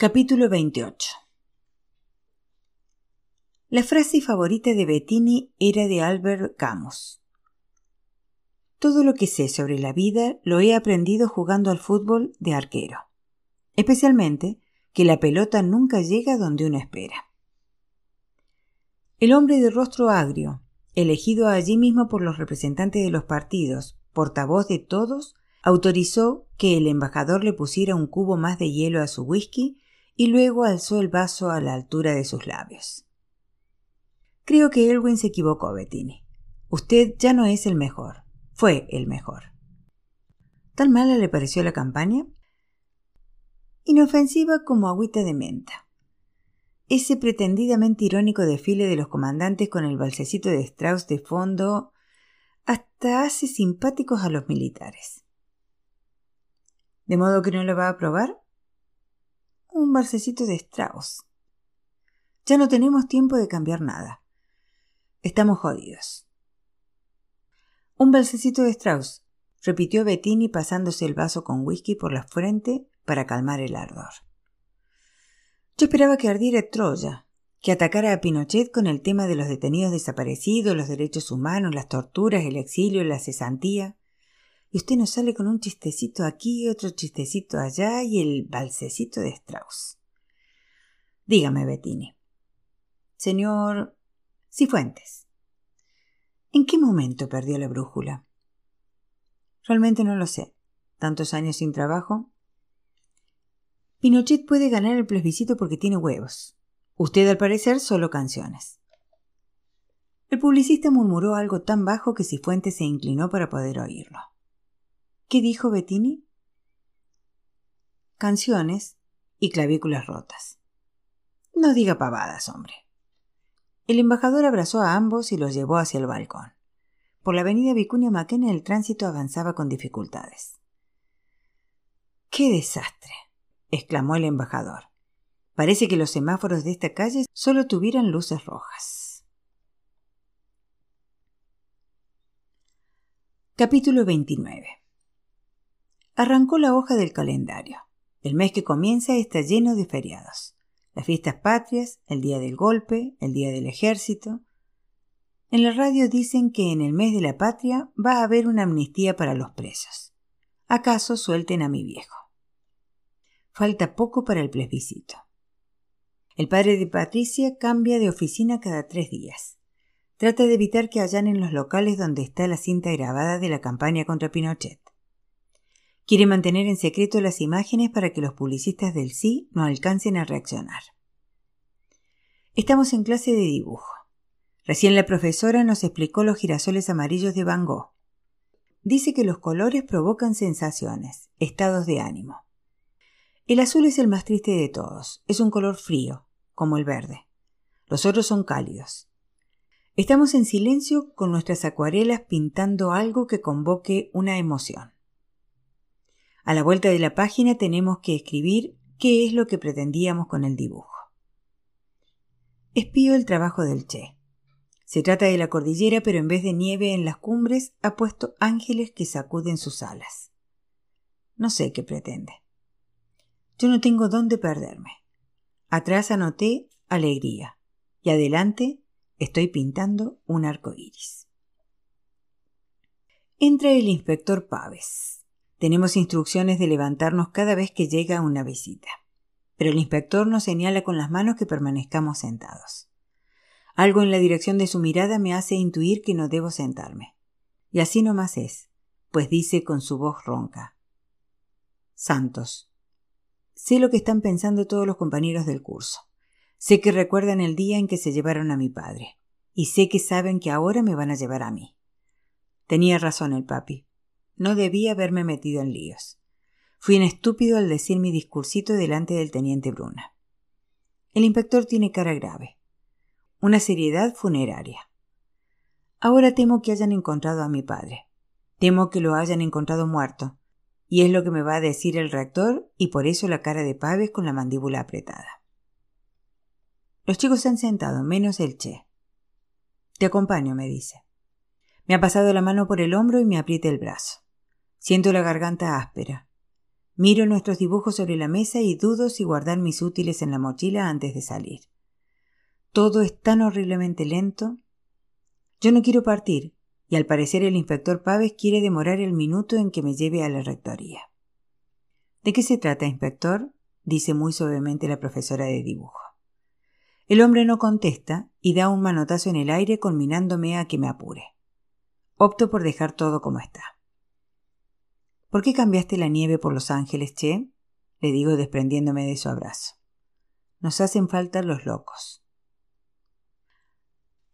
Capítulo 28 La frase favorita de Bettini era de Albert Camus. Todo lo que sé sobre la vida lo he aprendido jugando al fútbol de arquero, especialmente que la pelota nunca llega donde uno espera. El hombre de rostro agrio, elegido allí mismo por los representantes de los partidos, portavoz de todos, autorizó que el embajador le pusiera un cubo más de hielo a su whisky y luego alzó el vaso a la altura de sus labios. Creo que Elwin se equivocó, Bettini. Usted ya no es el mejor. Fue el mejor. ¿Tan mala le pareció la campaña? Inofensiva como agüita de menta. Ese pretendidamente irónico desfile de los comandantes con el balsecito de Strauss de fondo hasta hace simpáticos a los militares. ¿De modo que no lo va a probar? Un barcecito de Strauss. Ya no tenemos tiempo de cambiar nada. Estamos jodidos. Un balsecito de Strauss, repitió Bettini pasándose el vaso con whisky por la frente para calmar el ardor. Yo esperaba que ardiera Troya, que atacara a Pinochet con el tema de los detenidos desaparecidos, los derechos humanos, las torturas, el exilio, la cesantía y usted nos sale con un chistecito aquí, otro chistecito allá y el balsecito de Strauss. Dígame, Bettini. Señor Cifuentes, ¿en qué momento perdió la brújula? Realmente no lo sé. Tantos años sin trabajo. Pinochet puede ganar el plebiscito porque tiene huevos. Usted, al parecer, solo canciones. El publicista murmuró algo tan bajo que Cifuentes se inclinó para poder oírlo. ¿Qué dijo Bettini? Canciones y clavículas rotas. No diga pavadas, hombre. El embajador abrazó a ambos y los llevó hacia el balcón. Por la avenida Vicuña Maquena el tránsito avanzaba con dificultades. ¡Qué desastre! exclamó el embajador. Parece que los semáforos de esta calle solo tuvieran luces rojas. Capítulo 29 Arrancó la hoja del calendario. El mes que comienza está lleno de feriados. Las fiestas patrias, el día del golpe, el día del ejército. En la radio dicen que en el mes de la patria va a haber una amnistía para los presos. ¿Acaso suelten a mi viejo? Falta poco para el plebiscito. El padre de Patricia cambia de oficina cada tres días. Trata de evitar que allanen los locales donde está la cinta grabada de la campaña contra Pinochet. Quiere mantener en secreto las imágenes para que los publicistas del sí no alcancen a reaccionar. Estamos en clase de dibujo. Recién la profesora nos explicó los girasoles amarillos de Van Gogh. Dice que los colores provocan sensaciones, estados de ánimo. El azul es el más triste de todos, es un color frío, como el verde. Los otros son cálidos. Estamos en silencio con nuestras acuarelas pintando algo que convoque una emoción. A la vuelta de la página tenemos que escribir qué es lo que pretendíamos con el dibujo. Espío el trabajo del Che. Se trata de la cordillera, pero en vez de nieve en las cumbres ha puesto ángeles que sacuden sus alas. No sé qué pretende. Yo no tengo dónde perderme. Atrás anoté alegría y adelante estoy pintando un arco iris. Entra el inspector Paves. Tenemos instrucciones de levantarnos cada vez que llega una visita. Pero el inspector nos señala con las manos que permanezcamos sentados. Algo en la dirección de su mirada me hace intuir que no debo sentarme. Y así nomás es, pues dice con su voz ronca. Santos. Sé lo que están pensando todos los compañeros del curso. Sé que recuerdan el día en que se llevaron a mi padre. Y sé que saben que ahora me van a llevar a mí. Tenía razón el papi. No debía haberme metido en líos. Fui un estúpido al decir mi discursito delante del teniente Bruna. El inspector tiene cara grave. Una seriedad funeraria. Ahora temo que hayan encontrado a mi padre. Temo que lo hayan encontrado muerto. Y es lo que me va a decir el rector y por eso la cara de Paves con la mandíbula apretada. Los chicos se han sentado, menos el Che. Te acompaño, me dice. Me ha pasado la mano por el hombro y me aprieta el brazo. Siento la garganta áspera. Miro nuestros dibujos sobre la mesa y dudo si guardar mis útiles en la mochila antes de salir. Todo es tan horriblemente lento. Yo no quiero partir, y al parecer el inspector Paves quiere demorar el minuto en que me lleve a la rectoría. ¿De qué se trata, inspector? dice muy suavemente la profesora de dibujo. El hombre no contesta y da un manotazo en el aire conminándome a que me apure. Opto por dejar todo como está. ¿Por qué cambiaste la nieve por los ángeles, Che? le digo desprendiéndome de su abrazo. Nos hacen falta los locos.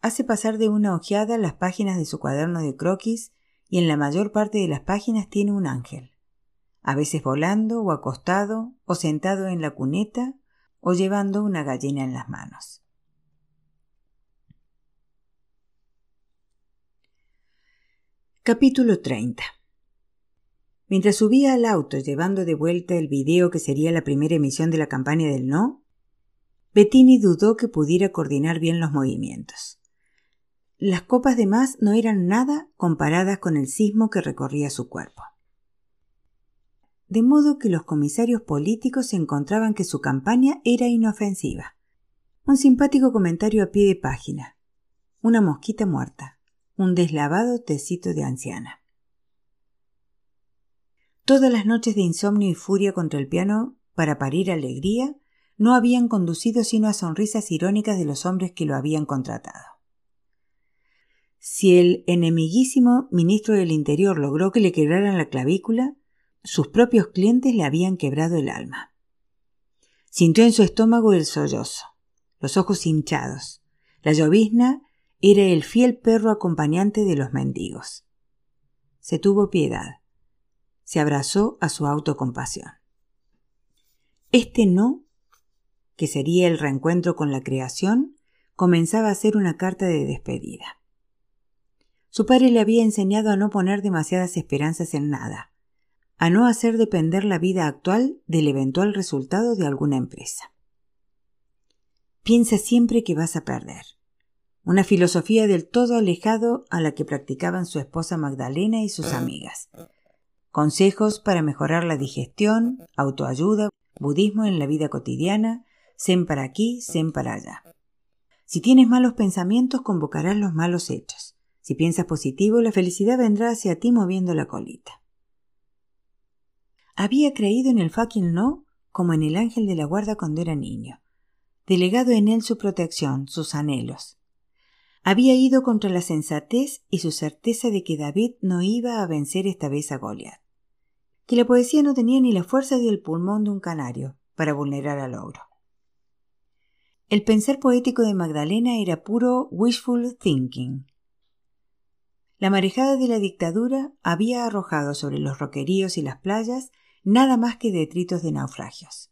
Hace pasar de una ojeada las páginas de su cuaderno de croquis y en la mayor parte de las páginas tiene un ángel, a veces volando o acostado o sentado en la cuneta o llevando una gallina en las manos. Capítulo 30 Mientras subía al auto llevando de vuelta el video que sería la primera emisión de la campaña del no, Bettini dudó que pudiera coordinar bien los movimientos. Las copas de más no eran nada comparadas con el sismo que recorría su cuerpo. De modo que los comisarios políticos encontraban que su campaña era inofensiva. Un simpático comentario a pie de página. Una mosquita muerta. Un deslavado tecito de anciana. Todas las noches de insomnio y furia contra el piano para parir alegría no habían conducido sino a sonrisas irónicas de los hombres que lo habían contratado. Si el enemiguísimo ministro del Interior logró que le quebraran la clavícula, sus propios clientes le habían quebrado el alma. Sintió en su estómago el sollozo, los ojos hinchados. La llovizna era el fiel perro acompañante de los mendigos. Se tuvo piedad se abrazó a su autocompasión. Este no, que sería el reencuentro con la creación, comenzaba a ser una carta de despedida. Su padre le había enseñado a no poner demasiadas esperanzas en nada, a no hacer depender la vida actual del eventual resultado de alguna empresa. Piensa siempre que vas a perder. Una filosofía del todo alejado a la que practicaban su esposa Magdalena y sus amigas, consejos para mejorar la digestión, autoayuda, budismo en la vida cotidiana, zen para aquí, zen para allá. Si tienes malos pensamientos, convocarás los malos hechos. Si piensas positivo, la felicidad vendrá hacia ti moviendo la colita. Había creído en el fucking no como en el ángel de la guarda cuando era niño, delegado en él su protección, sus anhelos. Había ido contra la sensatez y su certeza de que David no iba a vencer esta vez a Goliath que la poesía no tenía ni la fuerza del pulmón de un canario para vulnerar al ogro. El pensar poético de Magdalena era puro wishful thinking. La marejada de la dictadura había arrojado sobre los roqueríos y las playas nada más que detritos de naufragios.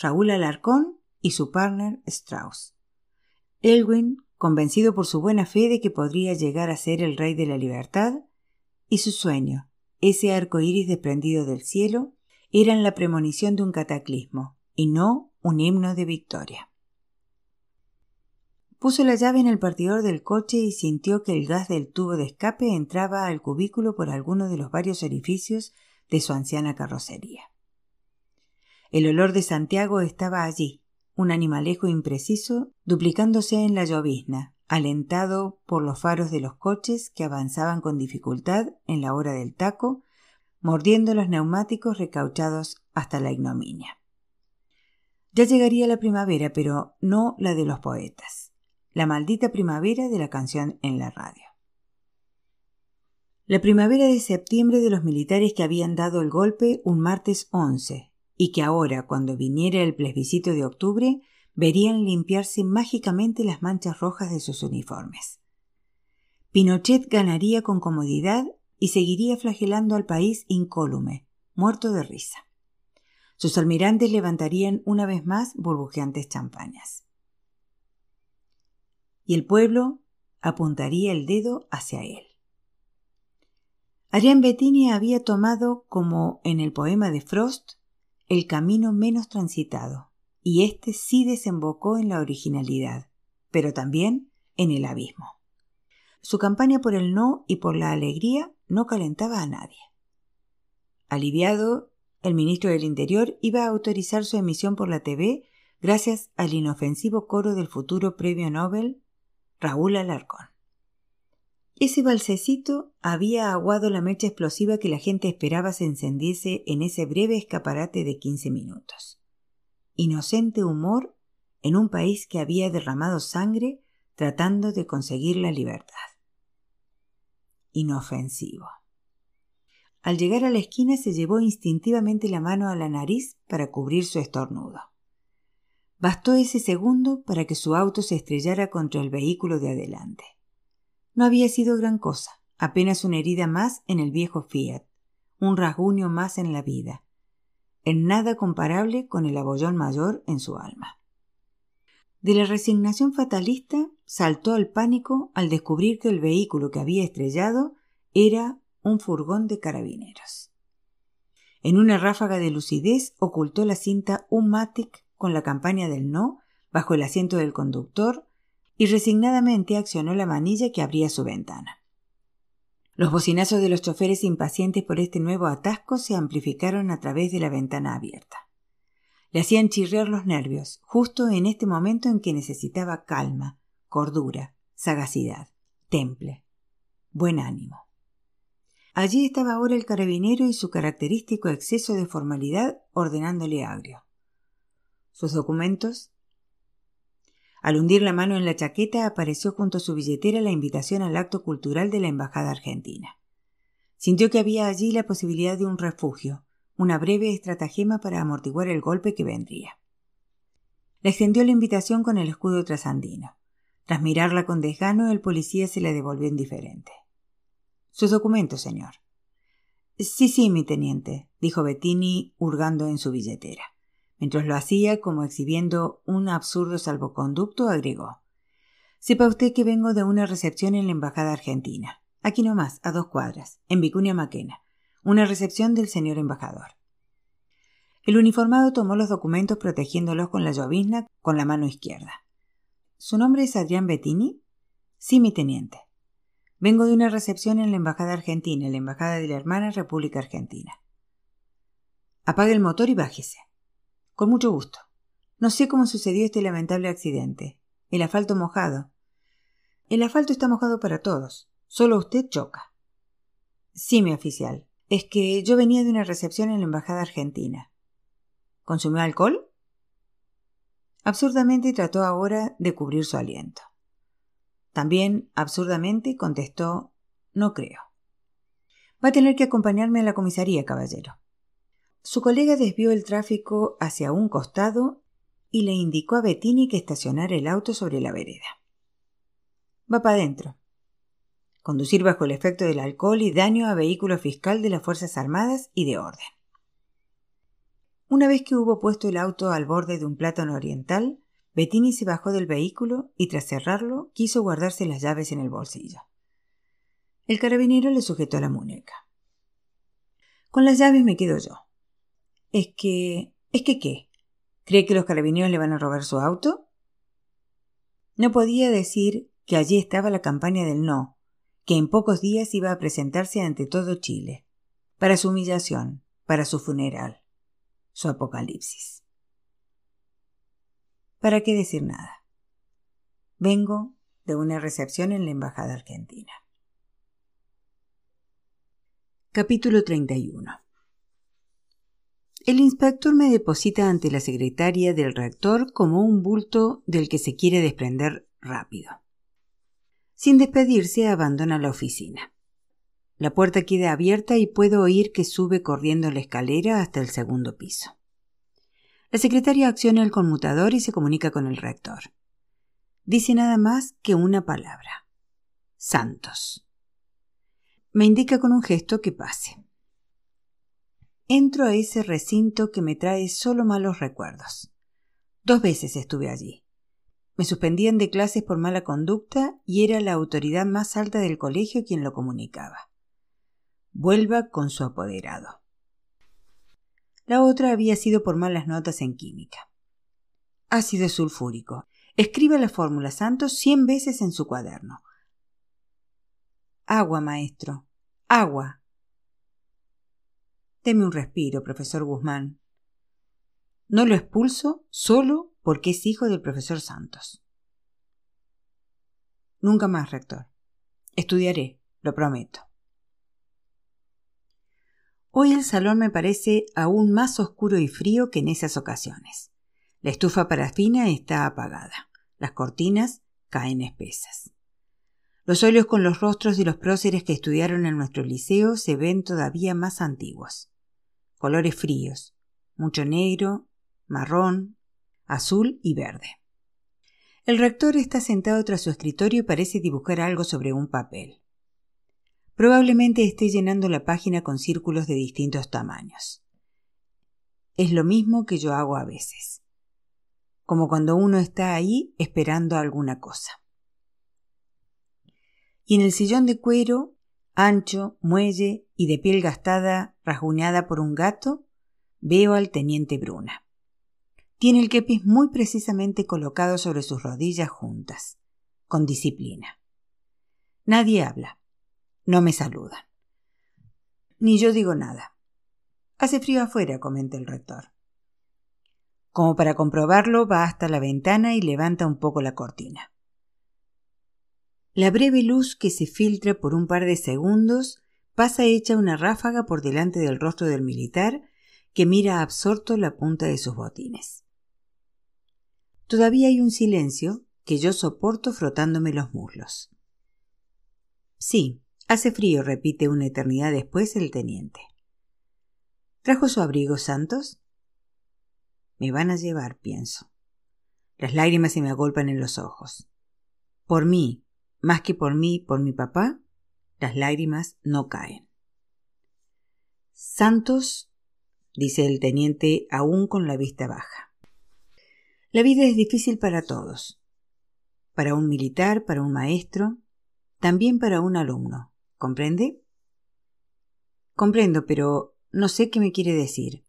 Raúl Alarcón y su partner Strauss. Elwin, convencido por su buena fe de que podría llegar a ser el rey de la libertad, y su sueño, ese arco iris desprendido del cielo, eran la premonición de un cataclismo, y no un himno de victoria. Puso la llave en el partidor del coche y sintió que el gas del tubo de escape entraba al cubículo por alguno de los varios orificios de su anciana carrocería. El olor de Santiago estaba allí, un animalejo impreciso, duplicándose en la llovizna, alentado por los faros de los coches que avanzaban con dificultad en la hora del taco, mordiendo los neumáticos recauchados hasta la ignominia. Ya llegaría la primavera, pero no la de los poetas, la maldita primavera de la canción en la radio. La primavera de septiembre de los militares que habían dado el golpe un martes 11 y que ahora, cuando viniera el plebiscito de octubre, verían limpiarse mágicamente las manchas rojas de sus uniformes. Pinochet ganaría con comodidad y seguiría flagelando al país incólume, muerto de risa. Sus almirantes levantarían una vez más burbujeantes champañas. Y el pueblo apuntaría el dedo hacia él. Ariane Bettini había tomado, como en el poema de Frost, el camino menos transitado, y éste sí desembocó en la originalidad, pero también en el abismo. Su campaña por el no y por la alegría no calentaba a nadie. Aliviado el ministro del Interior iba a autorizar su emisión por la TV gracias al inofensivo coro del futuro premio Nobel Raúl Alarcón. Ese balsecito había aguado la mecha explosiva que la gente esperaba se encendiese en ese breve escaparate de quince minutos. Inocente humor en un país que había derramado sangre tratando de conseguir la libertad. Inofensivo. Al llegar a la esquina se llevó instintivamente la mano a la nariz para cubrir su estornudo. Bastó ese segundo para que su auto se estrellara contra el vehículo de adelante. No había sido gran cosa, apenas una herida más en el viejo Fiat, un rasguño más en la vida, en nada comparable con el abollón mayor en su alma. De la resignación fatalista saltó al pánico al descubrir que el vehículo que había estrellado era un furgón de carabineros. En una ráfaga de lucidez ocultó la cinta un Matic con la campaña del no bajo el asiento del conductor y resignadamente accionó la manilla que abría su ventana. Los bocinazos de los choferes impacientes por este nuevo atasco se amplificaron a través de la ventana abierta. Le hacían chirriar los nervios, justo en este momento en que necesitaba calma, cordura, sagacidad, temple, buen ánimo. Allí estaba ahora el carabinero y su característico exceso de formalidad ordenándole agrio. Sus documentos al hundir la mano en la chaqueta apareció junto a su billetera la invitación al acto cultural de la Embajada Argentina. Sintió que había allí la posibilidad de un refugio, una breve estratagema para amortiguar el golpe que vendría. Le extendió la invitación con el escudo trasandino. Tras mirarla con desgano, el policía se la devolvió indiferente. Sus documentos, señor. Sí, sí, mi teniente, dijo Bettini, hurgando en su billetera. Mientras lo hacía, como exhibiendo un absurdo salvoconducto, agregó Sepa usted que vengo de una recepción en la Embajada Argentina. Aquí nomás, a dos cuadras, en Vicuña Maquena. Una recepción del señor embajador. El uniformado tomó los documentos protegiéndolos con la llovizna con la mano izquierda. ¿Su nombre es Adrián Bettini? Sí, mi teniente. Vengo de una recepción en la Embajada Argentina, en la Embajada de la Hermana República Argentina. Apague el motor y bájese. Con mucho gusto. No sé cómo sucedió este lamentable accidente. El asfalto mojado. El asfalto está mojado para todos. Solo usted choca. Sí, mi oficial. Es que yo venía de una recepción en la Embajada Argentina. ¿Consumió alcohol? Absurdamente trató ahora de cubrir su aliento. También, absurdamente, contestó No creo. Va a tener que acompañarme a la comisaría, caballero. Su colega desvió el tráfico hacia un costado y le indicó a Bettini que estacionara el auto sobre la vereda. Va para adentro. Conducir bajo el efecto del alcohol y daño a vehículo fiscal de las Fuerzas Armadas y de orden. Una vez que hubo puesto el auto al borde de un plátano oriental, Bettini se bajó del vehículo y tras cerrarlo quiso guardarse las llaves en el bolsillo. El carabinero le sujetó la muñeca. Con las llaves me quedo yo. Es que... ¿Es que qué? ¿Cree que los carabineros le van a robar su auto? No podía decir que allí estaba la campaña del no, que en pocos días iba a presentarse ante todo Chile, para su humillación, para su funeral, su apocalipsis. ¿Para qué decir nada? Vengo de una recepción en la Embajada Argentina. Capítulo 31 el inspector me deposita ante la secretaria del rector como un bulto del que se quiere desprender rápido. Sin despedirse, abandona la oficina. La puerta queda abierta y puedo oír que sube corriendo la escalera hasta el segundo piso. La secretaria acciona el conmutador y se comunica con el rector. Dice nada más que una palabra. Santos. Me indica con un gesto que pase entro a ese recinto que me trae solo malos recuerdos. Dos veces estuve allí. Me suspendían de clases por mala conducta y era la autoridad más alta del colegio quien lo comunicaba. Vuelva con su apoderado. La otra había sido por malas notas en química. Ácido sulfúrico. Escriba la fórmula Santos cien veces en su cuaderno. Agua, maestro. Agua. Deme un respiro, profesor Guzmán. No lo expulso solo porque es hijo del profesor Santos. Nunca más, rector. Estudiaré, lo prometo. Hoy el salón me parece aún más oscuro y frío que en esas ocasiones. La estufa parafina está apagada. Las cortinas caen espesas. Los óleos con los rostros de los próceres que estudiaron en nuestro liceo se ven todavía más antiguos. Colores fríos, mucho negro, marrón, azul y verde. El rector está sentado tras su escritorio y parece dibujar algo sobre un papel. Probablemente esté llenando la página con círculos de distintos tamaños. Es lo mismo que yo hago a veces, como cuando uno está ahí esperando alguna cosa. Y en el sillón de cuero, ancho, muelle y de piel gastada, rasguñada por un gato, veo al teniente Bruna. Tiene el kepis muy precisamente colocado sobre sus rodillas juntas, con disciplina. Nadie habla. No me saludan. Ni yo digo nada. Hace frío afuera, comenta el rector. Como para comprobarlo, va hasta la ventana y levanta un poco la cortina. La breve luz que se filtra por un par de segundos pasa hecha una ráfaga por delante del rostro del militar que mira absorto la punta de sus botines. Todavía hay un silencio que yo soporto frotándome los muslos. Sí, Hace frío, repite una eternidad después el teniente. ¿Trajo su abrigo, Santos? Me van a llevar, pienso. Las lágrimas se me agolpan en los ojos. Por mí, más que por mí, por mi papá, las lágrimas no caen. Santos, dice el teniente aún con la vista baja. La vida es difícil para todos. Para un militar, para un maestro, también para un alumno. ¿Comprende? Comprendo, pero no sé qué me quiere decir.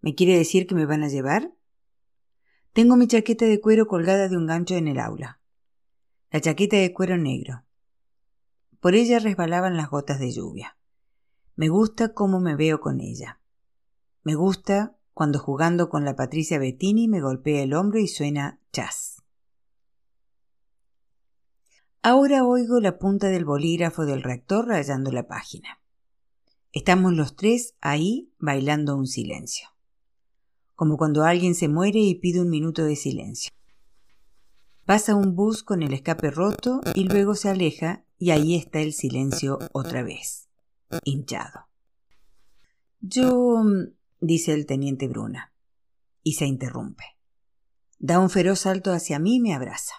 ¿Me quiere decir que me van a llevar? Tengo mi chaqueta de cuero colgada de un gancho en el aula. La chaqueta de cuero negro. Por ella resbalaban las gotas de lluvia. Me gusta cómo me veo con ella. Me gusta cuando jugando con la Patricia Bettini me golpea el hombro y suena chas. Ahora oigo la punta del bolígrafo del rector rayando la página. Estamos los tres ahí bailando un silencio. Como cuando alguien se muere y pide un minuto de silencio. Pasa un bus con el escape roto y luego se aleja y ahí está el silencio otra vez, hinchado. Yo, dice el teniente Bruna, y se interrumpe. Da un feroz salto hacia mí y me abraza.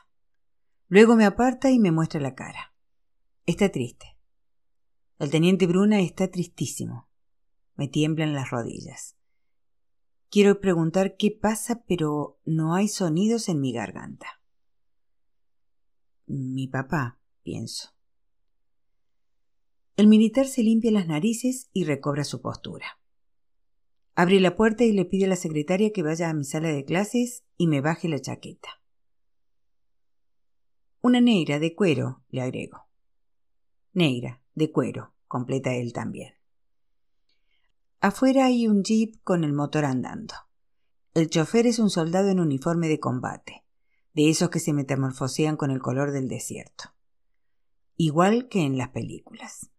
Luego me aparta y me muestra la cara. Está triste. El teniente Bruna está tristísimo. Me tiemblan las rodillas. Quiero preguntar qué pasa, pero no hay sonidos en mi garganta. Mi papá, pienso. El militar se limpia las narices y recobra su postura. Abre la puerta y le pide a la secretaria que vaya a mi sala de clases y me baje la chaqueta. Una negra de cuero, le agrego. Negra, de cuero, completa él también. Afuera hay un jeep con el motor andando. El chofer es un soldado en uniforme de combate, de esos que se metamorfosean con el color del desierto. Igual que en las películas.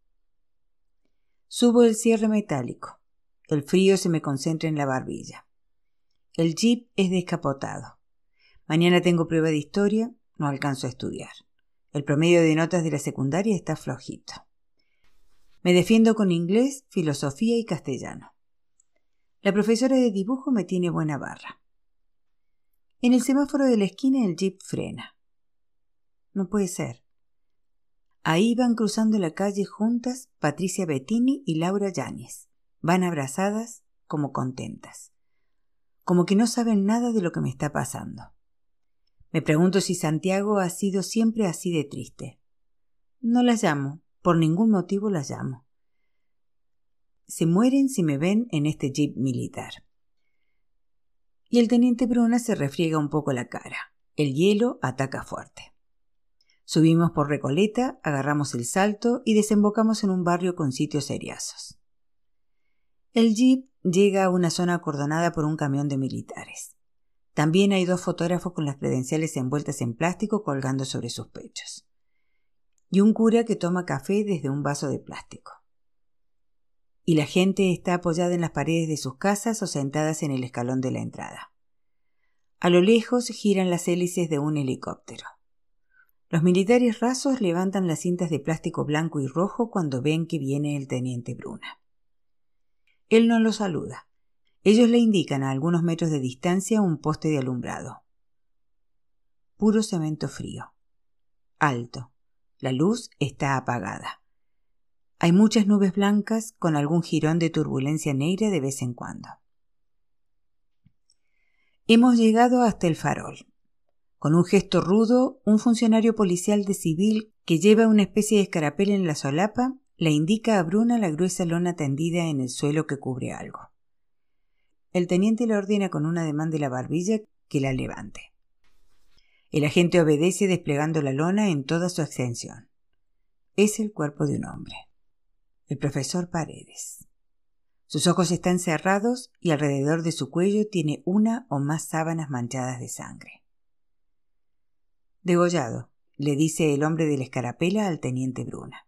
Subo el cierre metálico. El frío se me concentra en la barbilla. El jeep es descapotado. Mañana tengo prueba de historia no alcanzo a estudiar. El promedio de notas de la secundaria está flojito. Me defiendo con inglés, filosofía y castellano. La profesora de dibujo me tiene buena barra. En el semáforo de la esquina el jeep frena. No puede ser. Ahí van cruzando la calle juntas Patricia Bettini y Laura Yáñez. Van abrazadas como contentas. Como que no saben nada de lo que me está pasando. Me pregunto si Santiago ha sido siempre así de triste. No las llamo, por ningún motivo las llamo. Se mueren si me ven en este jeep militar. Y el teniente Bruna se refriega un poco la cara. El hielo ataca fuerte. Subimos por Recoleta, agarramos el salto y desembocamos en un barrio con sitios seriazos. El jeep llega a una zona acordonada por un camión de militares. También hay dos fotógrafos con las credenciales envueltas en plástico colgando sobre sus pechos. Y un cura que toma café desde un vaso de plástico. Y la gente está apoyada en las paredes de sus casas o sentadas en el escalón de la entrada. A lo lejos giran las hélices de un helicóptero. Los militares rasos levantan las cintas de plástico blanco y rojo cuando ven que viene el teniente Bruna. Él no lo saluda. Ellos le indican a algunos metros de distancia un poste de alumbrado. Puro cemento frío. Alto. La luz está apagada. Hay muchas nubes blancas con algún jirón de turbulencia negra de vez en cuando. Hemos llegado hasta el farol. Con un gesto rudo, un funcionario policial de civil que lleva una especie de escarapel en la solapa le indica a Bruna la gruesa lona tendida en el suelo que cubre algo. El teniente le ordena con un ademán de la barbilla que la levante. El agente obedece desplegando la lona en toda su extensión. Es el cuerpo de un hombre. El profesor Paredes. Sus ojos están cerrados y alrededor de su cuello tiene una o más sábanas manchadas de sangre. Degollado, le dice el hombre de la escarapela al teniente Bruna.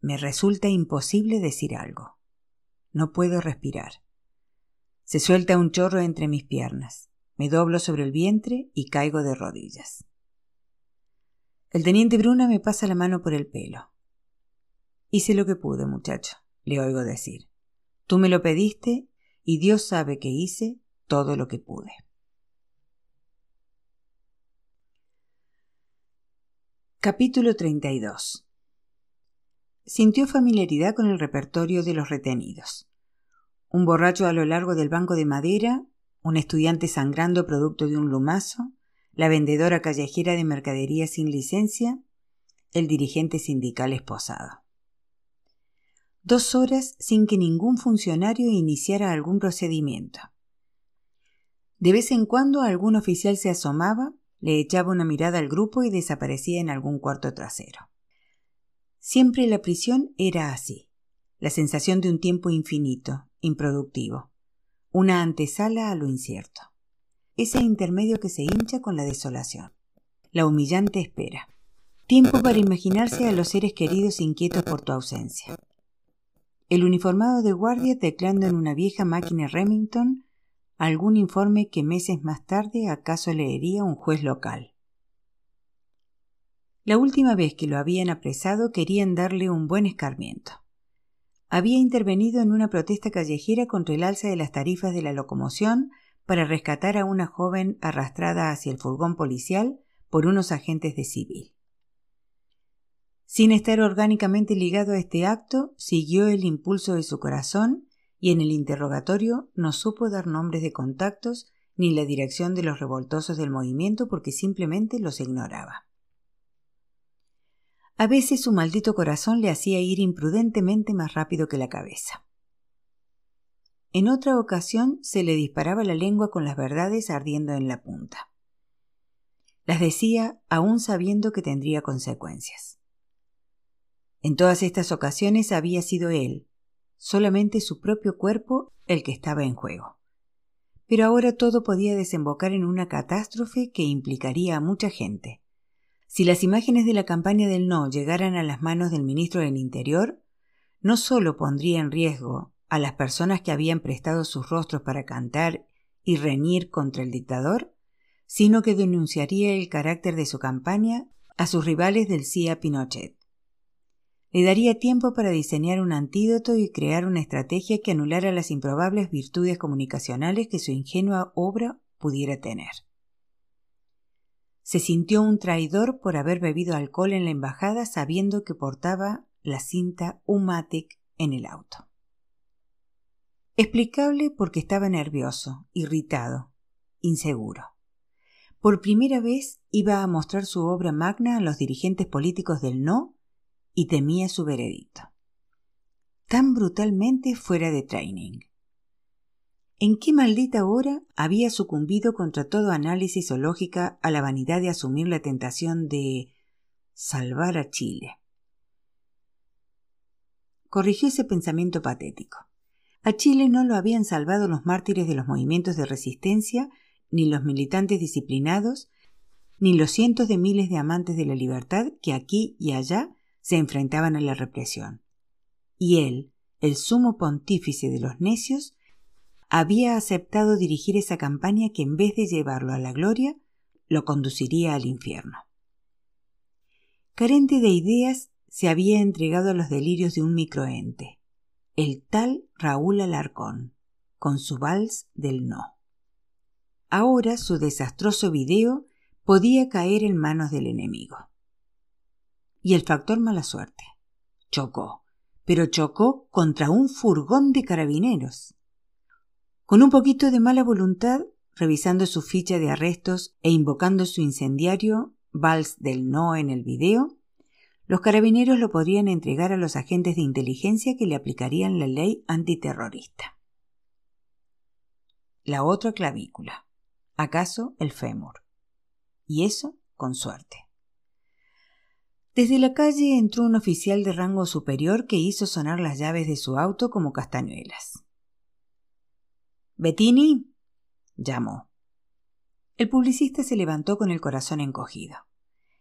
Me resulta imposible decir algo. No puedo respirar. Se suelta un chorro entre mis piernas. Me doblo sobre el vientre y caigo de rodillas. El teniente Bruna me pasa la mano por el pelo. Hice lo que pude, muchacho, le oigo decir. Tú me lo pediste y Dios sabe que hice todo lo que pude. Capítulo 32 Sintió familiaridad con el repertorio de los retenidos. Un borracho a lo largo del banco de madera, un estudiante sangrando producto de un lumazo, la vendedora callejera de mercadería sin licencia, el dirigente sindical esposado. Dos horas sin que ningún funcionario iniciara algún procedimiento. De vez en cuando algún oficial se asomaba, le echaba una mirada al grupo y desaparecía en algún cuarto trasero. Siempre la prisión era así, la sensación de un tiempo infinito, improductivo, una antesala a lo incierto, ese intermedio que se hincha con la desolación, la humillante espera, tiempo para imaginarse a los seres queridos inquietos por tu ausencia. El uniformado de guardia teclando en una vieja máquina Remington algún informe que meses más tarde acaso leería un juez local. La última vez que lo habían apresado querían darle un buen escarmiento. Había intervenido en una protesta callejera contra el alza de las tarifas de la locomoción para rescatar a una joven arrastrada hacia el furgón policial por unos agentes de civil. Sin estar orgánicamente ligado a este acto, siguió el impulso de su corazón y en el interrogatorio no supo dar nombres de contactos ni la dirección de los revoltosos del movimiento porque simplemente los ignoraba. A veces su maldito corazón le hacía ir imprudentemente más rápido que la cabeza. En otra ocasión se le disparaba la lengua con las verdades ardiendo en la punta. Las decía aún sabiendo que tendría consecuencias. En todas estas ocasiones había sido él, solamente su propio cuerpo, el que estaba en juego. Pero ahora todo podía desembocar en una catástrofe que implicaría a mucha gente, si las imágenes de la campaña del no llegaran a las manos del ministro del Interior, no solo pondría en riesgo a las personas que habían prestado sus rostros para cantar y reñir contra el dictador, sino que denunciaría el carácter de su campaña a sus rivales del CIA Pinochet. Le daría tiempo para diseñar un antídoto y crear una estrategia que anulara las improbables virtudes comunicacionales que su ingenua obra pudiera tener se sintió un traidor por haber bebido alcohol en la embajada sabiendo que portaba la cinta Umatic en el auto. Explicable porque estaba nervioso, irritado, inseguro. Por primera vez iba a mostrar su obra magna a los dirigentes políticos del no y temía su veredicto. Tan brutalmente fuera de training. ¿En qué maldita hora había sucumbido contra todo análisis o lógica a la vanidad de asumir la tentación de salvar a Chile? corrigió ese pensamiento patético. A Chile no lo habían salvado los mártires de los movimientos de resistencia, ni los militantes disciplinados, ni los cientos de miles de amantes de la libertad que aquí y allá se enfrentaban a la represión. Y él, el sumo pontífice de los necios, había aceptado dirigir esa campaña que en vez de llevarlo a la gloria, lo conduciría al infierno. Carente de ideas, se había entregado a los delirios de un microente, el tal Raúl Alarcón, con su vals del no. Ahora su desastroso video podía caer en manos del enemigo. Y el factor mala suerte. Chocó, pero chocó contra un furgón de carabineros. Con un poquito de mala voluntad, revisando su ficha de arrestos e invocando su incendiario vals del no en el video, los carabineros lo podrían entregar a los agentes de inteligencia que le aplicarían la ley antiterrorista. La otra clavícula. ¿Acaso el fémur? Y eso con suerte. Desde la calle entró un oficial de rango superior que hizo sonar las llaves de su auto como castañuelas. Bettini llamó. El publicista se levantó con el corazón encogido.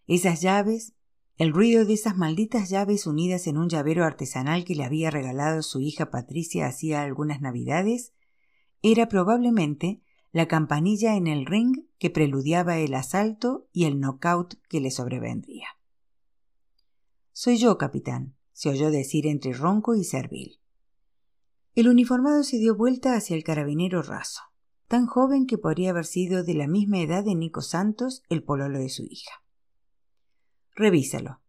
Esas llaves, el ruido de esas malditas llaves unidas en un llavero artesanal que le había regalado su hija Patricia hacía algunas navidades, era probablemente la campanilla en el ring que preludiaba el asalto y el knockout que le sobrevendría. Soy yo, capitán, se oyó decir entre ronco y servil. El uniformado se dio vuelta hacia el carabinero raso, tan joven que podría haber sido de la misma edad de Nico Santos, el pololo de su hija. Revísalo.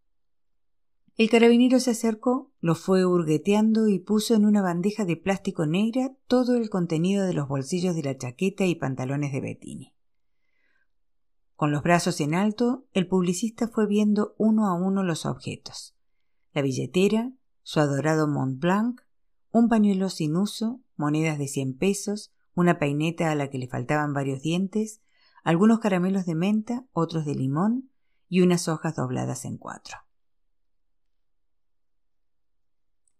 El carabinero se acercó, lo fue hurgueteando y puso en una bandeja de plástico negra todo el contenido de los bolsillos de la chaqueta y pantalones de Bettini. Con los brazos en alto, el publicista fue viendo uno a uno los objetos. La billetera, su adorado Mont Blanc, un pañuelo sin uso, monedas de cien pesos, una peineta a la que le faltaban varios dientes, algunos caramelos de menta, otros de limón y unas hojas dobladas en cuatro.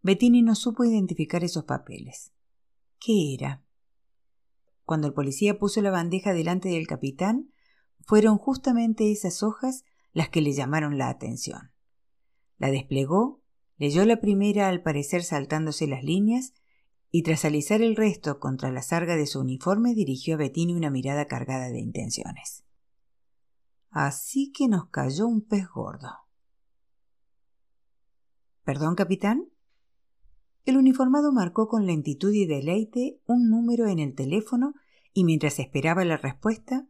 Bettini no supo identificar esos papeles. ¿Qué era? Cuando el policía puso la bandeja delante del capitán, fueron justamente esas hojas las que le llamaron la atención. La desplegó Leyó la primera al parecer saltándose las líneas y tras alisar el resto contra la sarga de su uniforme dirigió a Bettini una mirada cargada de intenciones. Así que nos cayó un pez gordo. ¿Perdón, capitán? El uniformado marcó con lentitud y deleite un número en el teléfono y mientras esperaba la respuesta,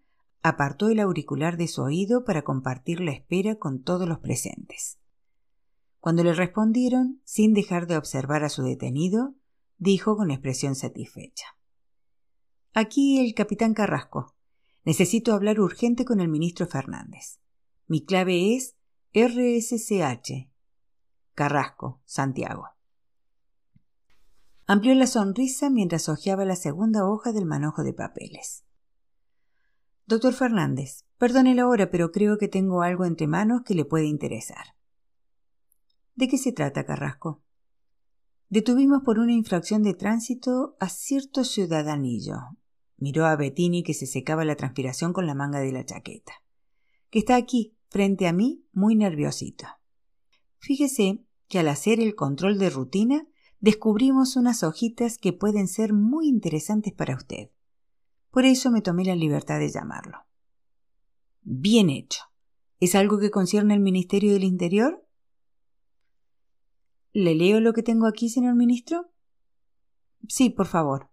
apartó el auricular de su oído para compartir la espera con todos los presentes. Cuando le respondieron, sin dejar de observar a su detenido, dijo con expresión satisfecha. Aquí el capitán Carrasco. Necesito hablar urgente con el ministro Fernández. Mi clave es RSCH. Carrasco, Santiago. Amplió la sonrisa mientras hojeaba la segunda hoja del manojo de papeles. Doctor Fernández, perdone la hora, pero creo que tengo algo entre manos que le puede interesar. ¿De qué se trata, Carrasco? Detuvimos por una infracción de tránsito a cierto ciudadanillo. Miró a Bettini que se secaba la transpiración con la manga de la chaqueta. Que está aquí, frente a mí, muy nerviosito. Fíjese que al hacer el control de rutina descubrimos unas hojitas que pueden ser muy interesantes para usted. Por eso me tomé la libertad de llamarlo. Bien hecho. ¿Es algo que concierne al Ministerio del Interior? ¿Le leo lo que tengo aquí, señor ministro? Sí, por favor.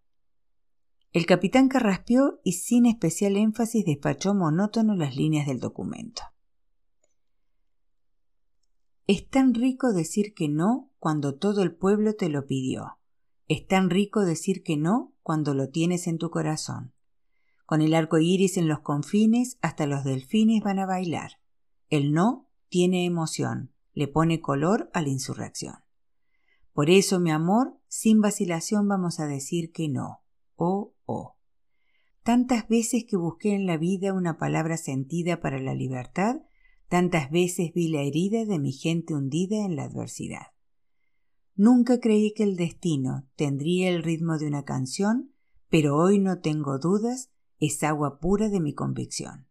El capitán carraspeó y sin especial énfasis despachó monótono las líneas del documento. Es tan rico decir que no cuando todo el pueblo te lo pidió. Es tan rico decir que no cuando lo tienes en tu corazón. Con el arco iris en los confines, hasta los delfines van a bailar. El no tiene emoción, le pone color a la insurrección. Por eso, mi amor, sin vacilación vamos a decir que no. Oh, oh. Tantas veces que busqué en la vida una palabra sentida para la libertad, tantas veces vi la herida de mi gente hundida en la adversidad. Nunca creí que el destino tendría el ritmo de una canción, pero hoy no tengo dudas, es agua pura de mi convicción.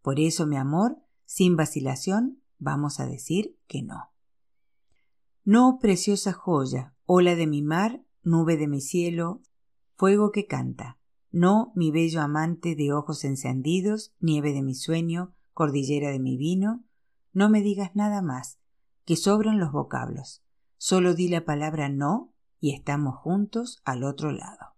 Por eso, mi amor, sin vacilación, vamos a decir que no. No, preciosa joya, ola de mi mar, nube de mi cielo, fuego que canta. No, mi bello amante de ojos encendidos, nieve de mi sueño, cordillera de mi vino. No me digas nada más, que sobran los vocablos. Solo di la palabra no y estamos juntos al otro lado.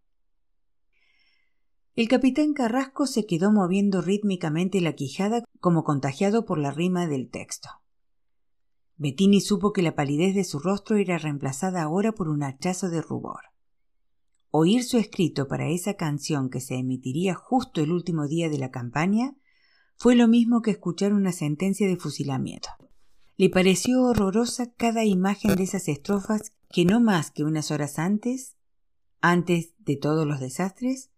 El capitán Carrasco se quedó moviendo rítmicamente la quijada como contagiado por la rima del texto. Bettini supo que la palidez de su rostro era reemplazada ahora por un hachazo de rubor. Oír su escrito para esa canción que se emitiría justo el último día de la campaña fue lo mismo que escuchar una sentencia de fusilamiento. Le pareció horrorosa cada imagen de esas estrofas que no más que unas horas antes, antes de todos los desastres,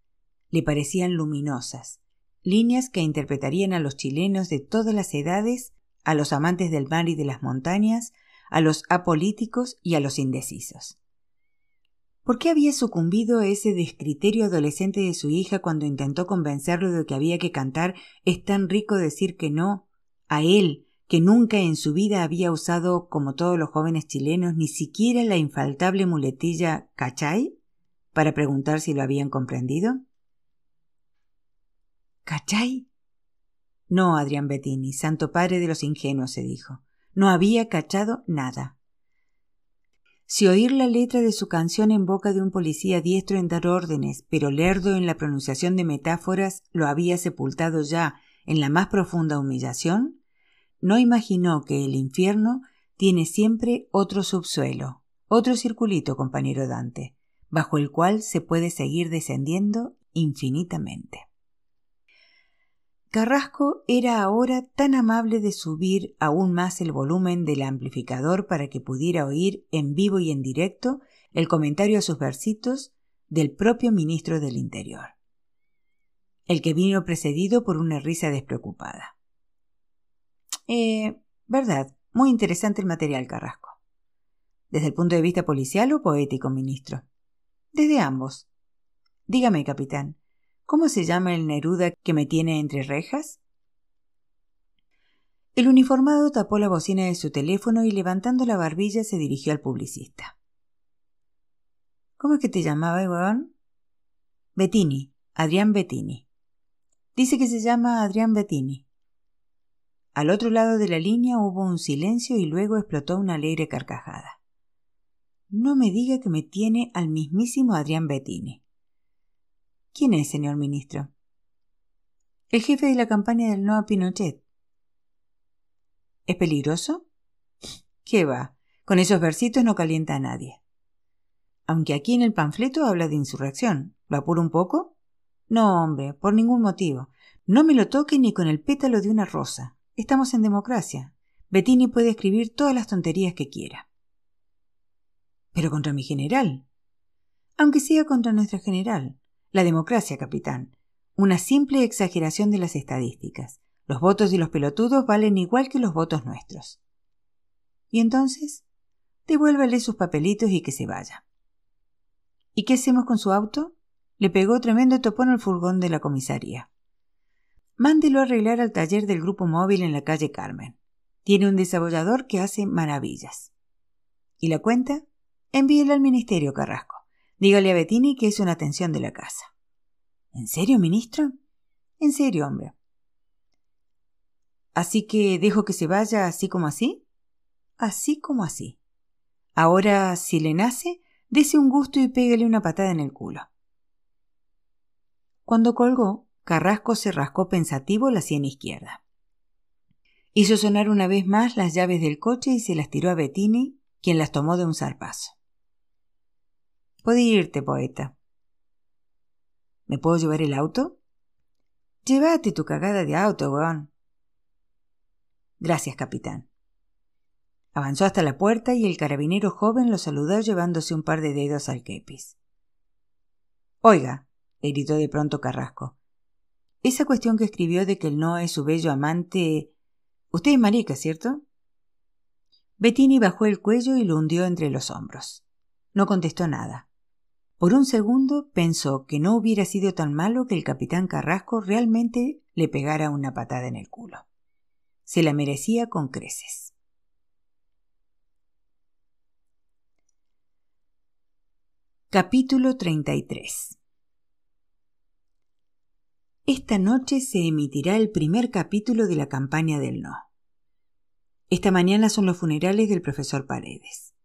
le parecían luminosas, líneas que interpretarían a los chilenos de todas las edades a los amantes del mar y de las montañas, a los apolíticos y a los indecisos. ¿Por qué había sucumbido ese descriterio adolescente de su hija cuando intentó convencerlo de que había que cantar Es tan rico decir que no? A él, que nunca en su vida había usado, como todos los jóvenes chilenos, ni siquiera la infaltable muletilla ¿cachai? para preguntar si lo habían comprendido. ¿Cachai? No, Adrián Bettini, santo padre de los ingenuos, se dijo. No había cachado nada. Si oír la letra de su canción en boca de un policía diestro en dar órdenes, pero lerdo en la pronunciación de metáforas, lo había sepultado ya en la más profunda humillación, no imaginó que el infierno tiene siempre otro subsuelo, otro circulito, compañero Dante, bajo el cual se puede seguir descendiendo infinitamente. Carrasco era ahora tan amable de subir aún más el volumen del amplificador para que pudiera oír en vivo y en directo el comentario a sus versitos del propio ministro del Interior, el que vino precedido por una risa despreocupada. Eh, verdad, muy interesante el material, Carrasco. ¿Desde el punto de vista policial o poético, ministro? Desde ambos. Dígame, capitán, ¿Cómo se llama el Neruda que me tiene entre rejas? El uniformado tapó la bocina de su teléfono y levantando la barbilla se dirigió al publicista. ¿Cómo es que te llamaba, Iván? Bettini, Adrián Bettini. Dice que se llama Adrián Bettini. Al otro lado de la línea hubo un silencio y luego explotó una alegre carcajada. No me diga que me tiene al mismísimo Adrián Bettini. ¿Quién es, señor ministro? El jefe de la campaña del no a Pinochet. ¿Es peligroso? ¿Qué va? Con esos versitos no calienta a nadie. Aunque aquí en el panfleto habla de insurrección. ¿Lo apuro un poco? No, hombre, por ningún motivo. No me lo toque ni con el pétalo de una rosa. Estamos en democracia. Bettini puede escribir todas las tonterías que quiera. Pero contra mi general. Aunque sea contra nuestra general. La democracia, capitán. Una simple exageración de las estadísticas. Los votos de los pelotudos valen igual que los votos nuestros. ¿Y entonces? Devuélvale sus papelitos y que se vaya. ¿Y qué hacemos con su auto? Le pegó tremendo topón al furgón de la comisaría. Mándelo a arreglar al taller del grupo móvil en la calle Carmen. Tiene un desabollador que hace maravillas. ¿Y la cuenta? Envíela al ministerio, Carrasco. Dígale a Bettini que es una atención de la casa. ¿En serio, ministro? En serio, hombre. Así que dejo que se vaya así como así? Así como así. Ahora, si le nace, dese un gusto y pégale una patada en el culo. Cuando colgó, Carrasco se rascó pensativo la sien izquierda. Hizo sonar una vez más las llaves del coche y se las tiró a Bettini, quien las tomó de un zarpazo. Puede irte, poeta. ¿Me puedo llevar el auto? Llévate tu cagada de auto, weón. Gracias, capitán. Avanzó hasta la puerta y el carabinero joven lo saludó llevándose un par de dedos al kepis. Oiga, le gritó de pronto Carrasco. Esa cuestión que escribió de que el no es su bello amante. Usted es marica, ¿cierto? Bettini bajó el cuello y lo hundió entre los hombros. No contestó nada. Por un segundo pensó que no hubiera sido tan malo que el capitán Carrasco realmente le pegara una patada en el culo. Se la merecía con creces. Capítulo 33 Esta noche se emitirá el primer capítulo de la campaña del no. Esta mañana son los funerales del profesor Paredes.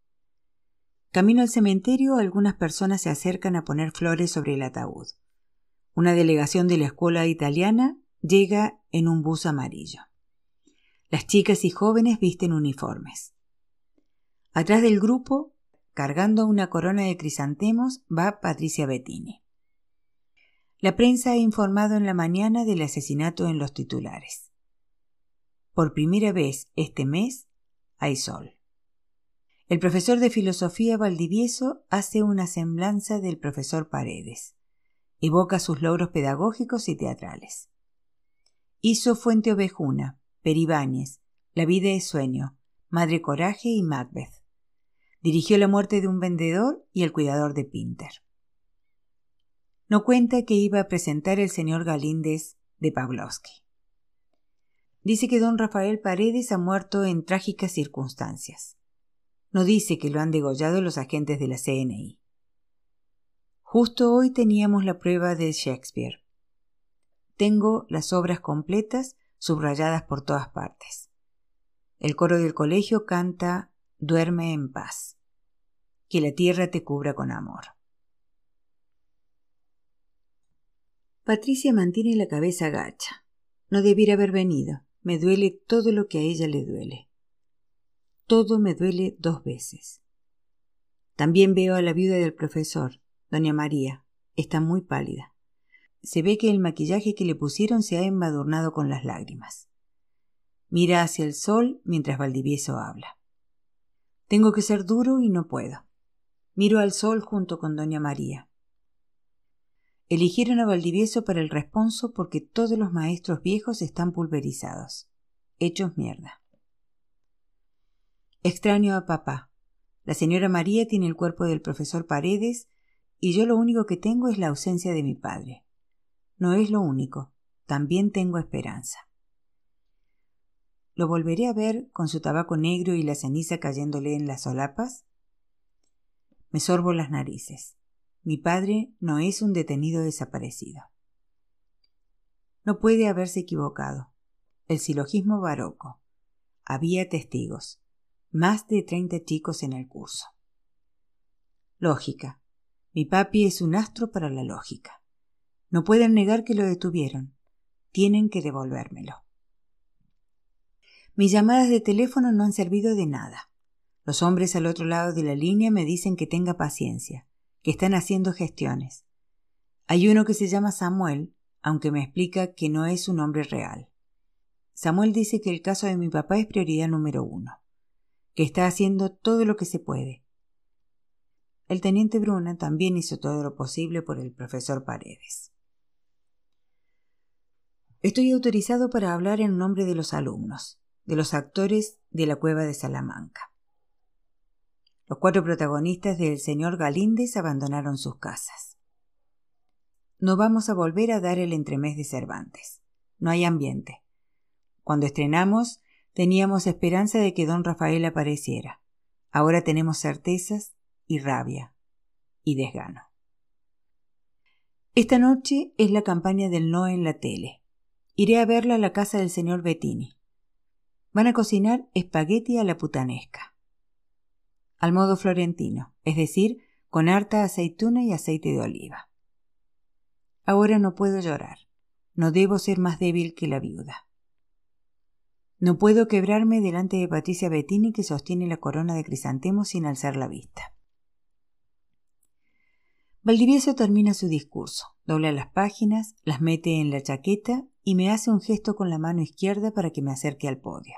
Camino al cementerio, algunas personas se acercan a poner flores sobre el ataúd. Una delegación de la escuela italiana llega en un bus amarillo. Las chicas y jóvenes visten uniformes. Atrás del grupo, cargando una corona de crisantemos, va Patricia Bettini. La prensa ha informado en la mañana del asesinato en los titulares. Por primera vez este mes hay sol. El profesor de filosofía Valdivieso hace una semblanza del profesor Paredes. Evoca sus logros pedagógicos y teatrales. Hizo Fuente Ovejuna, Peribáñez, La vida es sueño, Madre Coraje y Macbeth. Dirigió la muerte de un vendedor y el cuidador de Pinter. No cuenta que iba a presentar el señor Galíndez de Pavlovsky. Dice que don Rafael Paredes ha muerto en trágicas circunstancias no dice que lo han degollado los agentes de la CNI. Justo hoy teníamos la prueba de Shakespeare. Tengo las obras completas subrayadas por todas partes. El coro del colegio canta Duerme en paz. Que la tierra te cubra con amor. Patricia mantiene la cabeza gacha. No debiera haber venido. Me duele todo lo que a ella le duele todo me duele dos veces. También veo a la viuda del profesor, doña María. Está muy pálida. Se ve que el maquillaje que le pusieron se ha embadurnado con las lágrimas. Mira hacia el sol mientras Valdivieso habla. Tengo que ser duro y no puedo. Miro al sol junto con doña María. Eligieron a Valdivieso para el responso porque todos los maestros viejos están pulverizados, hechos mierda. Extraño a papá. La señora María tiene el cuerpo del profesor Paredes y yo lo único que tengo es la ausencia de mi padre. No es lo único, también tengo esperanza. ¿Lo volveré a ver con su tabaco negro y la ceniza cayéndole en las solapas? Me sorbo las narices. Mi padre no es un detenido desaparecido. No puede haberse equivocado. El silogismo barroco. Había testigos más de treinta chicos en el curso. Lógica. Mi papi es un astro para la lógica. No pueden negar que lo detuvieron. Tienen que devolvérmelo. Mis llamadas de teléfono no han servido de nada. Los hombres al otro lado de la línea me dicen que tenga paciencia, que están haciendo gestiones. Hay uno que se llama Samuel, aunque me explica que no es un hombre real. Samuel dice que el caso de mi papá es prioridad número uno que está haciendo todo lo que se puede. El teniente Bruna también hizo todo lo posible por el profesor Paredes. Estoy autorizado para hablar en nombre de los alumnos, de los actores de la cueva de Salamanca. Los cuatro protagonistas del señor Galíndez abandonaron sus casas. No vamos a volver a dar el entremés de Cervantes. No hay ambiente. Cuando estrenamos, Teníamos esperanza de que don Rafael apareciera. Ahora tenemos certezas y rabia y desgano. Esta noche es la campaña del no en la tele. Iré a verla a la casa del señor Bettini. Van a cocinar espagueti a la putanesca. Al modo florentino, es decir, con harta aceituna y aceite de oliva. Ahora no puedo llorar. No debo ser más débil que la viuda. No puedo quebrarme delante de Patricia Bettini que sostiene la corona de crisantemo sin alzar la vista. Valdivieso termina su discurso, dobla las páginas, las mete en la chaqueta y me hace un gesto con la mano izquierda para que me acerque al podio.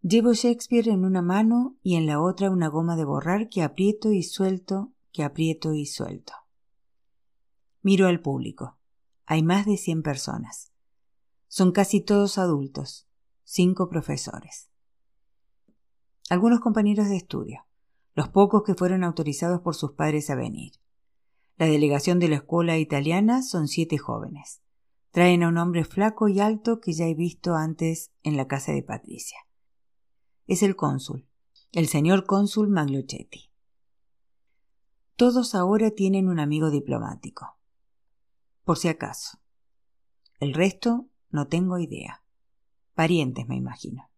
Llevo Shakespeare en una mano y en la otra una goma de borrar que aprieto y suelto, que aprieto y suelto. Miro al público. Hay más de cien personas. Son casi todos adultos, cinco profesores. algunos compañeros de estudio, los pocos que fueron autorizados por sus padres a venir. La delegación de la escuela italiana son siete jóvenes. Traen a un hombre flaco y alto que ya he visto antes en la casa de Patricia. Es el cónsul, el señor cónsul Magliochetti. Todos ahora tienen un amigo diplomático. Por si acaso. El resto no tengo idea. Parientes, me imagino.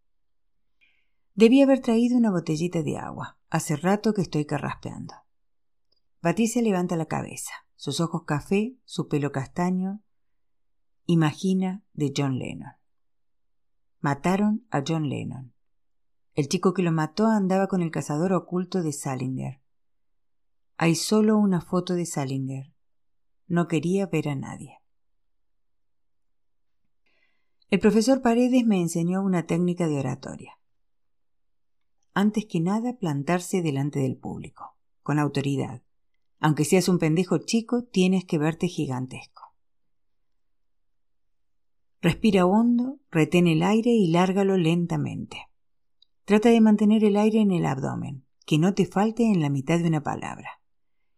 Debí haber traído una botellita de agua. Hace rato que estoy carraspeando. Patricia levanta la cabeza, sus ojos café, su pelo castaño. Imagina de John Lennon. Mataron a John Lennon. El chico que lo mató andaba con el cazador oculto de Salinger. Hay solo una foto de Salinger. No quería ver a nadie. El profesor Paredes me enseñó una técnica de oratoria antes que nada plantarse delante del público, con autoridad. Aunque seas un pendejo chico, tienes que verte gigantesco. Respira hondo, retén el aire y lárgalo lentamente. Trata de mantener el aire en el abdomen, que no te falte en la mitad de una palabra.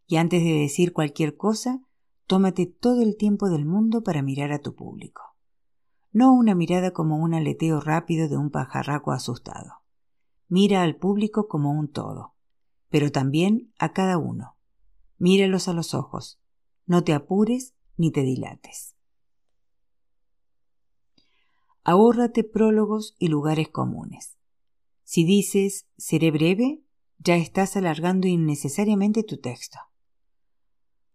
Y antes de decir cualquier cosa, tómate todo el tiempo del mundo para mirar a tu público. No una mirada como un aleteo rápido de un pajarraco asustado. Mira al público como un todo, pero también a cada uno. Míralos a los ojos. No te apures ni te dilates. Ahórrate prólogos y lugares comunes. Si dices seré breve, ya estás alargando innecesariamente tu texto.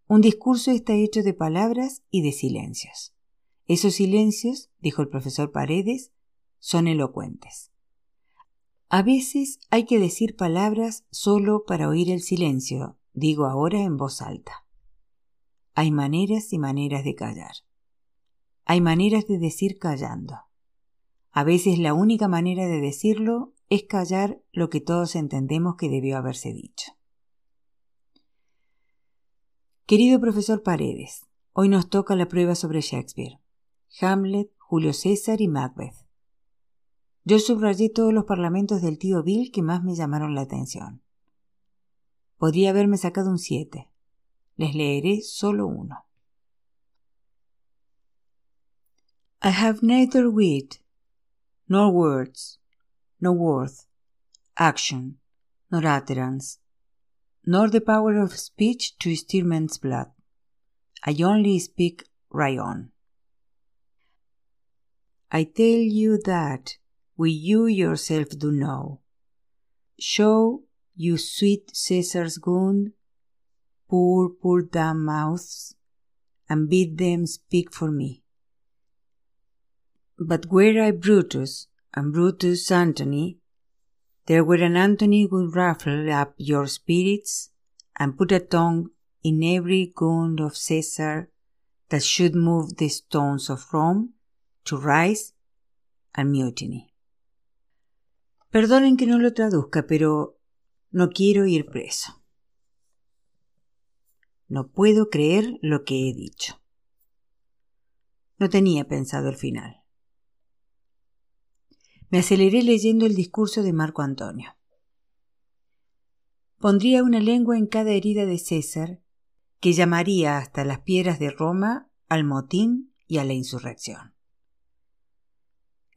Un discurso está hecho de palabras y de silencios. Esos silencios, dijo el profesor Paredes, son elocuentes. A veces hay que decir palabras solo para oír el silencio, digo ahora en voz alta. Hay maneras y maneras de callar. Hay maneras de decir callando. A veces la única manera de decirlo es callar lo que todos entendemos que debió haberse dicho. Querido profesor Paredes, hoy nos toca la prueba sobre Shakespeare, Hamlet, Julio César y Macbeth. Yo subrayé todos los parlamentos del tío Bill que más me llamaron la atención. Podría haberme sacado un 7. Les leeré solo uno. I have neither wit, nor words, nor worth, action, nor utterance, nor the power of speech to stir men's blood. I only speak right. I tell you that we you yourself do know. Show you sweet Caesar's goon, poor, poor dumb mouths, and bid them speak for me. But were I Brutus, and Brutus Antony, there were an Antony would ruffle up your spirits, and put a tongue in every goon of Caesar that should move the stones of Rome to rise and mutiny. Perdonen que no lo traduzca, pero no quiero ir preso. No puedo creer lo que he dicho. No tenía pensado el final. Me aceleré leyendo el discurso de Marco Antonio. Pondría una lengua en cada herida de César, que llamaría hasta las piedras de Roma al motín y a la insurrección.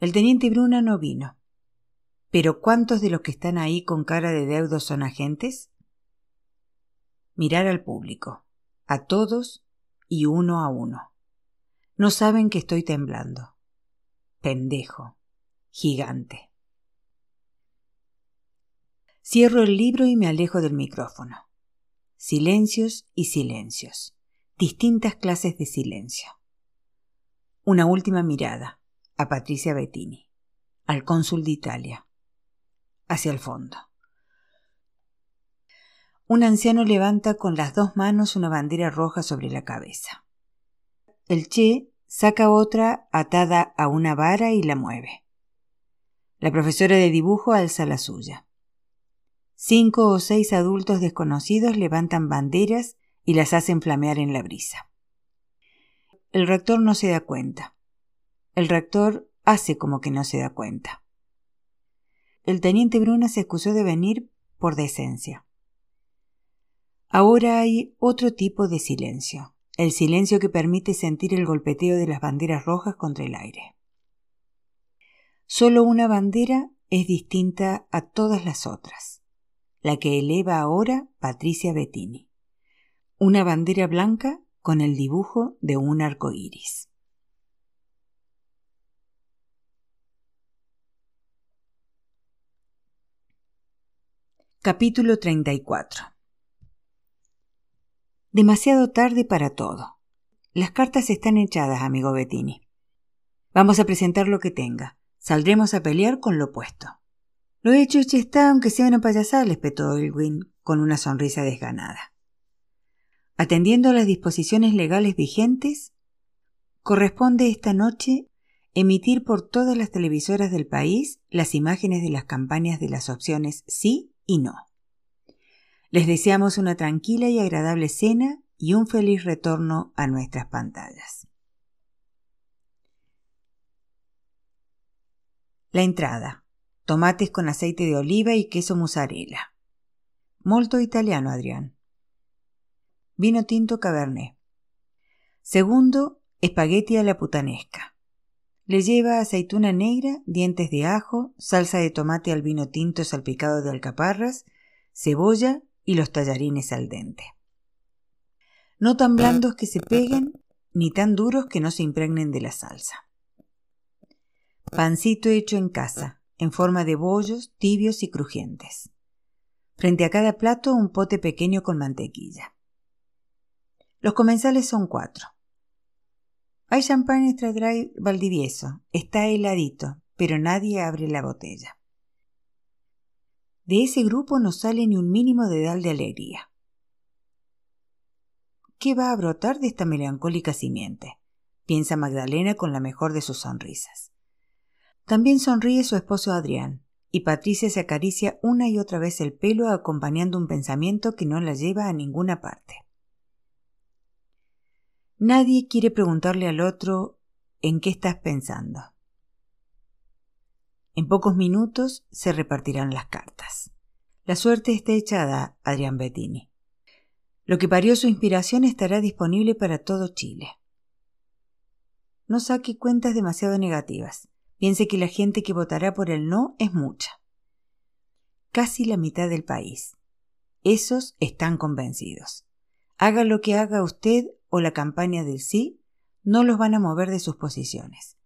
El teniente Bruna no vino. Pero ¿cuántos de los que están ahí con cara de deudos son agentes? Mirar al público, a todos y uno a uno. No saben que estoy temblando. Pendejo, gigante. Cierro el libro y me alejo del micrófono. Silencios y silencios. Distintas clases de silencio. Una última mirada a Patricia Bettini, al cónsul de Italia hacia el fondo. Un anciano levanta con las dos manos una bandera roja sobre la cabeza. El Che saca otra atada a una vara y la mueve. La profesora de dibujo alza la suya. Cinco o seis adultos desconocidos levantan banderas y las hacen flamear en la brisa. El rector no se da cuenta. El rector hace como que no se da cuenta. el teniente Bruna se excusó de venir por decencia. Ahora hay otro tipo de silencio, el silencio que permite sentir el golpeteo de las banderas rojas contra el aire. Solo una bandera es distinta a todas las otras, la que eleva ahora Patricia Bettini. Una bandera blanca con el dibujo de un arco iris. Capítulo 34 Demasiado tarde para todo. Las cartas están echadas, amigo Bettini. Vamos a presentar lo que tenga. Saldremos a pelear con lo opuesto. Lo hecho hecho está, aunque sea una payasada, le espetó Elwin con una sonrisa desganada. Atendiendo a las disposiciones legales vigentes, corresponde esta noche emitir por todas las televisoras del país las imágenes de las campañas de las opciones sí y no. Les deseamos una tranquila y agradable cena y un feliz retorno a nuestras pantallas. La entrada. Tomates con aceite de oliva y queso mozzarella. Molto italiano, Adrián. Vino tinto cabernet. Segundo, espagueti a la putanesca. Le lleva aceituna negra, dientes de ajo, salsa de tomate al vino tinto salpicado de alcaparras, cebolla y los tallarines al dente. No tan blandos que se peguen, ni tan duros que no se impregnen de la salsa. Pancito hecho en casa, en forma de bollos, tibios y crujientes. Frente a cada plato un pote pequeño con mantequilla. Los comensales son cuatro. Hay champán extra dry Valdivieso. Está heladito, pero nadie abre la botella. De ese grupo no sale ni un mínimo de dal de alegría. ¿Qué va a brotar de esta melancólica simiente? piensa Magdalena con la mejor de sus sonrisas. También sonríe su esposo Adrián, y Patricia se acaricia una y otra vez el pelo acompañando un pensamiento que no la lleva a ninguna parte. Nadie quiere preguntarle al otro ¿en qué estás pensando? En pocos minutos se repartirán las cartas. La suerte está echada, Adrián Bettini. Lo que parió su inspiración estará disponible para todo Chile. No saque cuentas demasiado negativas. Piense que la gente que votará por el no es mucha. Casi la mitad del país. Esos están convencidos. Haga lo que haga usted o la campaña del sí, no los van a mover de sus posiciones.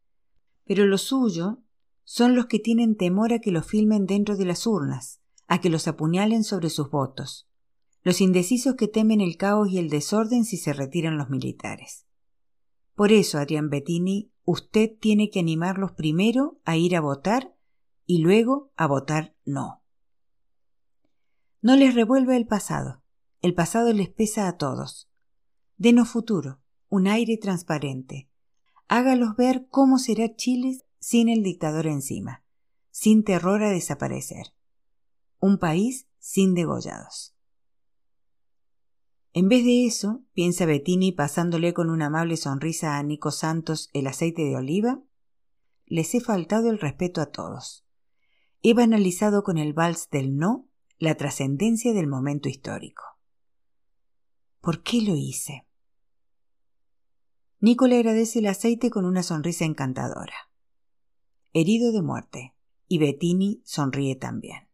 Pero lo suyo son los que tienen temor a que los filmen dentro de las urnas, a que los apuñalen sobre sus votos, los indecisos que temen el caos y el desorden si se retiran los militares. Por eso, Adrián Bettini, usted tiene que animarlos primero a ir a votar y luego a votar no. No les revuelva el pasado. El pasado les pesa a todos. Denos futuro, un aire transparente. Hágalos ver cómo será Chile sin el dictador encima, sin terror a desaparecer. Un país sin degollados. En vez de eso, piensa Bettini pasándole con una amable sonrisa a Nico Santos el aceite de oliva, les he faltado el respeto a todos. He banalizado con el vals del no la trascendencia del momento histórico. ¿Por qué lo hice? Nico le agradece el aceite con una sonrisa encantadora. Herido de muerte, y Bettini sonríe también.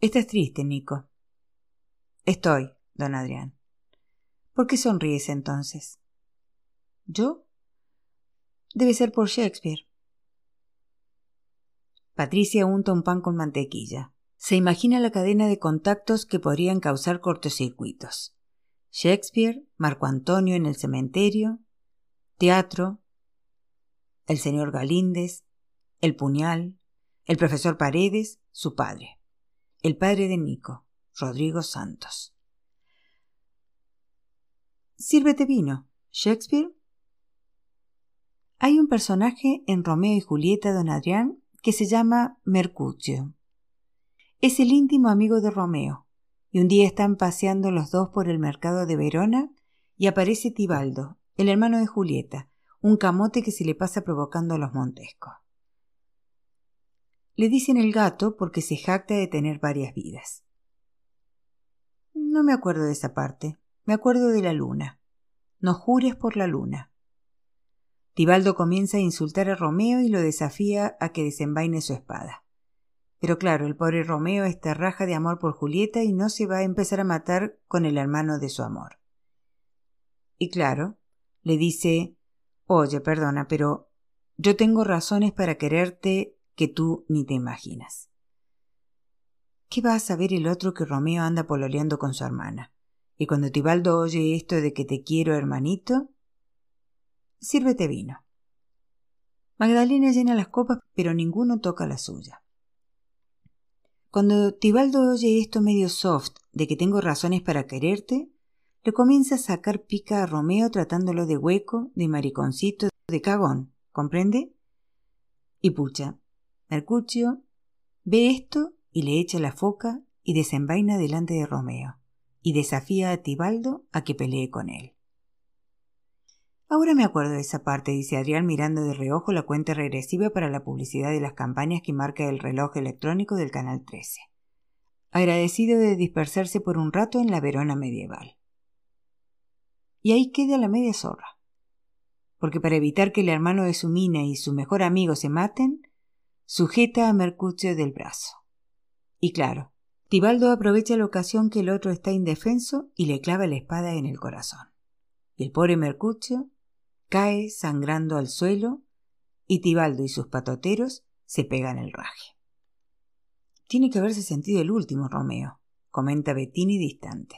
Estás triste, Nico. Estoy, don Adrián. ¿Por qué sonríes entonces? ¿Yo? Debe ser por Shakespeare. Patricia unta un pan con mantequilla. Se imagina la cadena de contactos que podrían causar cortocircuitos. Shakespeare, Marco Antonio en el cementerio, teatro, el señor Galíndez, el puñal, el profesor Paredes, su padre, el padre de Nico, Rodrigo Santos. Sírvete vino, Shakespeare. Hay un personaje en Romeo y Julieta, don Adrián, que se llama Mercutio. Es el íntimo amigo de Romeo, y un día están paseando los dos por el mercado de Verona y aparece Tibaldo, el hermano de Julieta, un camote que se le pasa provocando a los Montescos. Le dicen el gato porque se jacta de tener varias vidas. No me acuerdo de esa parte. Me acuerdo de la luna. No jures por la luna. Tibaldo comienza a insultar a Romeo y lo desafía a que desenvaine su espada. Pero claro, el pobre Romeo está raja de amor por Julieta y no se va a empezar a matar con el hermano de su amor. Y claro, le dice Oye, perdona, pero yo tengo razones para quererte que tú ni te imaginas. ¿Qué va a saber el otro que Romeo anda pololeando con su hermana? Y cuando Tibaldo oye esto de que te quiero, hermanito, sírvete vino. Magdalena llena las copas, pero ninguno toca la suya. Cuando Tibaldo oye esto medio soft de que tengo razones para quererte, le comienza a sacar pica a Romeo tratándolo de hueco, de mariconcito, de cagón, ¿comprende? Y pucha, Mercucio ve esto y le echa la foca y desenvaina delante de Romeo, y desafía a Tibaldo a que pelee con él. Ahora me acuerdo de esa parte, dice Adrián mirando de reojo la cuenta regresiva para la publicidad de las campañas que marca el reloj electrónico del Canal 13. Agradecido de dispersarse por un rato en la Verona medieval. Y ahí queda la media zorra. Porque para evitar que el hermano de su mina y su mejor amigo se maten, sujeta a Mercucio del brazo. Y claro, Tibaldo aprovecha la ocasión que el otro está indefenso y le clava la espada en el corazón. Y el pobre Mercucio cae sangrando al suelo y Tibaldo y sus patoteros se pegan el raje. Tiene que haberse sentido el último, Romeo, comenta Bettini distante.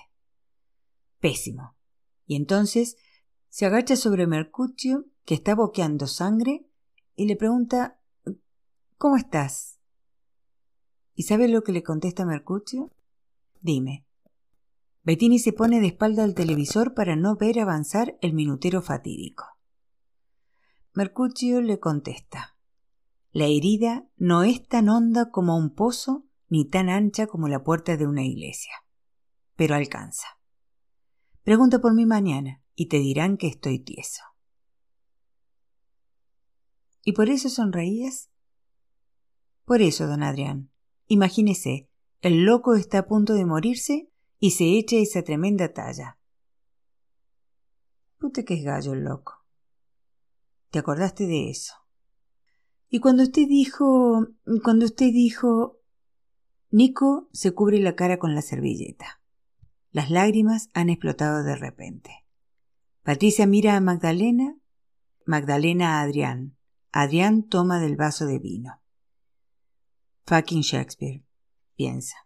Pésimo. Y entonces se agacha sobre Mercucio, que está boqueando sangre, y le pregunta ¿Cómo estás? ¿Y sabe lo que le contesta Mercucio? Dime. Bettini se pone de espalda al televisor para no ver avanzar el minutero fatídico. Mercucio le contesta. La herida no es tan honda como un pozo ni tan ancha como la puerta de una iglesia, pero alcanza. Pregunta por mí mañana y te dirán que estoy tieso. ¿Y por eso sonreías? Por eso, don Adrián, imagínese, el loco está a punto de morirse y se echa esa tremenda talla. Pute que es gallo el loco. ¿Te acordaste de eso? Y cuando usted dijo. cuando usted dijo. Nico se cubre la cara con la servilleta. Las lágrimas han explotado de repente. Patricia mira a Magdalena, Magdalena a Adrián. Adrián toma del vaso de vino. Fucking Shakespeare, piensa.